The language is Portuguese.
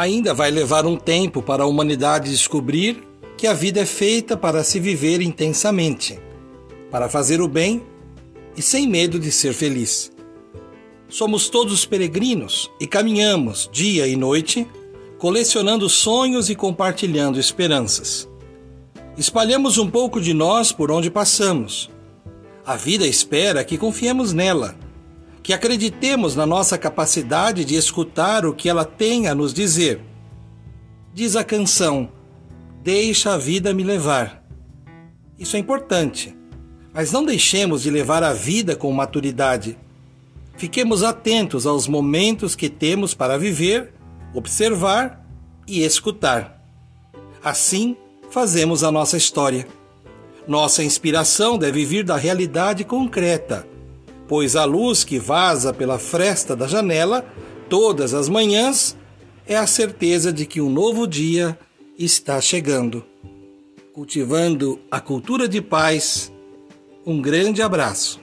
Ainda vai levar um tempo para a humanidade descobrir que a vida é feita para se viver intensamente, para fazer o bem e sem medo de ser feliz. Somos todos peregrinos e caminhamos dia e noite, colecionando sonhos e compartilhando esperanças. Espalhamos um pouco de nós por onde passamos. A vida espera que confiemos nela que acreditemos na nossa capacidade de escutar o que ela tem a nos dizer. Diz a canção: Deixa a vida me levar. Isso é importante, mas não deixemos de levar a vida com maturidade. Fiquemos atentos aos momentos que temos para viver, observar e escutar. Assim, fazemos a nossa história. Nossa inspiração deve vir da realidade concreta pois a luz que vaza pela fresta da janela todas as manhãs é a certeza de que um novo dia está chegando. Cultivando a cultura de paz, um grande abraço.